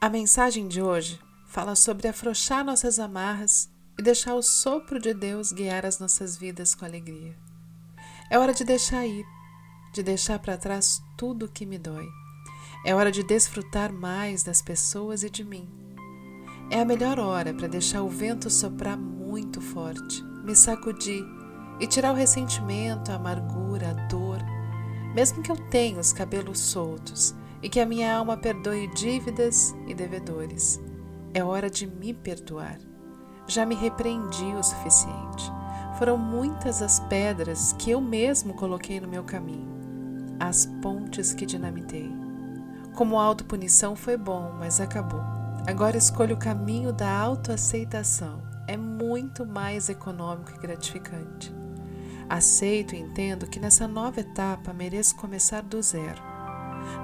A mensagem de hoje fala sobre afrouxar nossas amarras e deixar o sopro de Deus guiar as nossas vidas com alegria. É hora de deixar ir, de deixar para trás tudo o que me dói. É hora de desfrutar mais das pessoas e de mim. É a melhor hora para deixar o vento soprar muito forte, me sacudir e tirar o ressentimento, a amargura, a dor, mesmo que eu tenha os cabelos soltos e que a minha alma perdoe dívidas e devedores. É hora de me perdoar. Já me repreendi o suficiente. Foram muitas as pedras que eu mesmo coloquei no meu caminho, as pontes que dinamitei. Como autopunição foi bom, mas acabou. Agora escolho o caminho da autoaceitação. É muito mais econômico e gratificante. Aceito e entendo que nessa nova etapa mereço começar do zero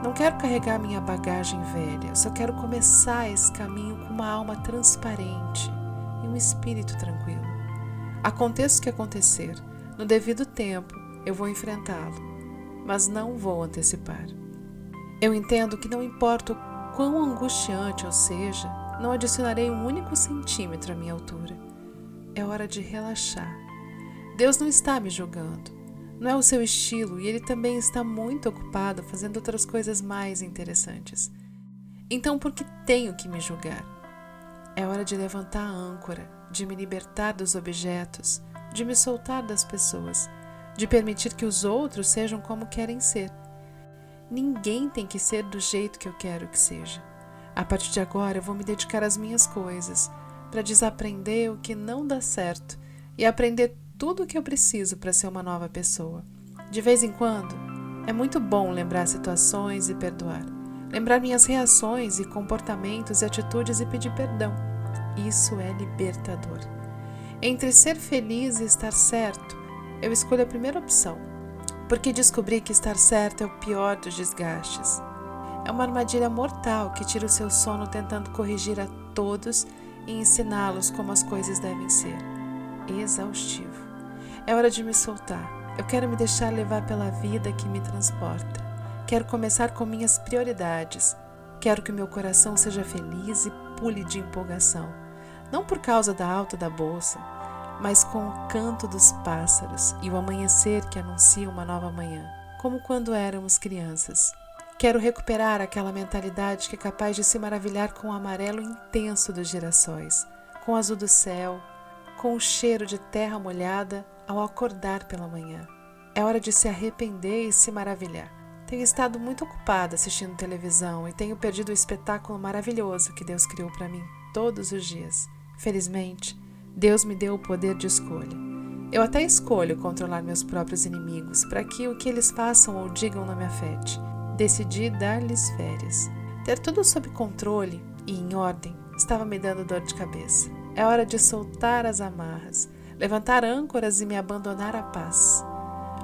não quero carregar minha bagagem velha, só quero começar esse caminho com uma alma transparente e um espírito tranquilo. Aconteça o que acontecer, no devido tempo eu vou enfrentá-lo, mas não vou antecipar. Eu entendo que não importa o quão angustiante eu seja, não adicionarei um único centímetro à minha altura. É hora de relaxar. Deus não está me julgando. Não é o seu estilo e ele também está muito ocupado fazendo outras coisas mais interessantes. Então, por que tenho que me julgar? É hora de levantar a âncora, de me libertar dos objetos, de me soltar das pessoas, de permitir que os outros sejam como querem ser. Ninguém tem que ser do jeito que eu quero que seja. A partir de agora, eu vou me dedicar às minhas coisas, para desaprender o que não dá certo e aprender tudo o que eu preciso para ser uma nova pessoa. De vez em quando, é muito bom lembrar situações e perdoar. Lembrar minhas reações e comportamentos e atitudes e pedir perdão. Isso é libertador. Entre ser feliz e estar certo, eu escolho a primeira opção, porque descobri que estar certo é o pior dos desgastes. É uma armadilha mortal que tira o seu sono tentando corrigir a todos e ensiná-los como as coisas devem ser. Exaustivo. É hora de me soltar. Eu quero me deixar levar pela vida que me transporta. Quero começar com minhas prioridades. Quero que meu coração seja feliz e pule de empolgação. Não por causa da alta da bolsa, mas com o canto dos pássaros e o amanhecer que anuncia uma nova manhã, como quando éramos crianças. Quero recuperar aquela mentalidade que é capaz de se maravilhar com o amarelo intenso dos girassóis, com o azul do céu, com o cheiro de terra molhada ao acordar pela manhã. É hora de se arrepender e se maravilhar. Tenho estado muito ocupada assistindo televisão e tenho perdido o espetáculo maravilhoso que Deus criou para mim todos os dias. Felizmente, Deus me deu o poder de escolha. Eu até escolho controlar meus próprios inimigos para que o que eles façam ou digam não me afete. Decidi dar-lhes férias. Ter tudo sob controle e em ordem estava me dando dor de cabeça. É hora de soltar as amarras, levantar âncoras e me abandonar à paz.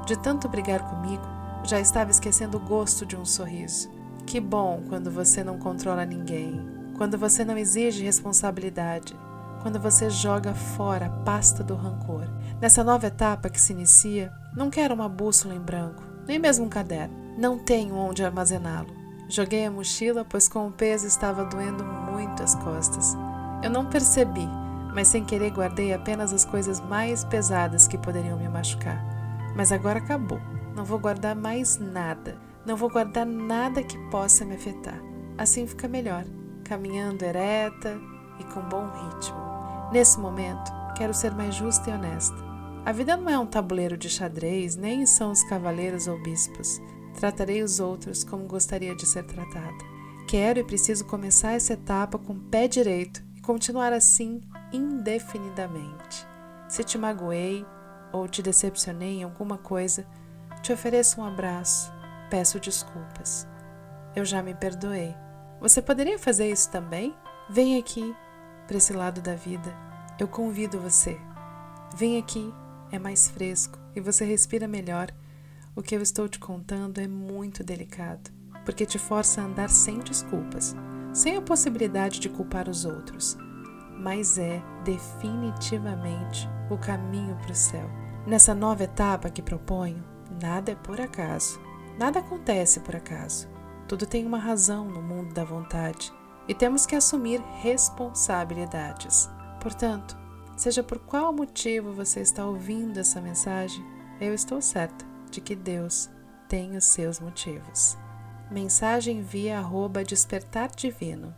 De tanto brigar comigo, já estava esquecendo o gosto de um sorriso. Que bom quando você não controla ninguém, quando você não exige responsabilidade, quando você joga fora a pasta do rancor. Nessa nova etapa que se inicia, não quero uma bússola em branco, nem mesmo um caderno. Não tenho onde armazená-lo. Joguei a mochila, pois com o peso estava doendo muito as costas. Eu não percebi mas sem querer guardei apenas as coisas mais pesadas que poderiam me machucar. Mas agora acabou. Não vou guardar mais nada. Não vou guardar nada que possa me afetar. Assim fica melhor, caminhando ereta e com bom ritmo. Nesse momento, quero ser mais justa e honesta. A vida não é um tabuleiro de xadrez, nem são os cavaleiros ou bispos. Tratarei os outros como gostaria de ser tratada. Quero e preciso começar essa etapa com o pé direito continuar assim indefinidamente. Se te magoei ou te decepcionei em alguma coisa, te ofereço um abraço, peço desculpas. Eu já me perdoei. Você poderia fazer isso também? Vem aqui, para esse lado da vida. Eu convido você. Vem aqui, é mais fresco e você respira melhor. O que eu estou te contando é muito delicado, porque te força a andar sem desculpas, sem a possibilidade de culpar os outros mas é definitivamente o caminho para o céu. Nessa nova etapa que proponho, nada é por acaso, nada acontece por acaso. Tudo tem uma razão no mundo da vontade, e temos que assumir responsabilidades. Portanto, seja por qual motivo você está ouvindo essa mensagem, eu estou certa de que Deus tem os seus motivos. Mensagem via arroba despertar divino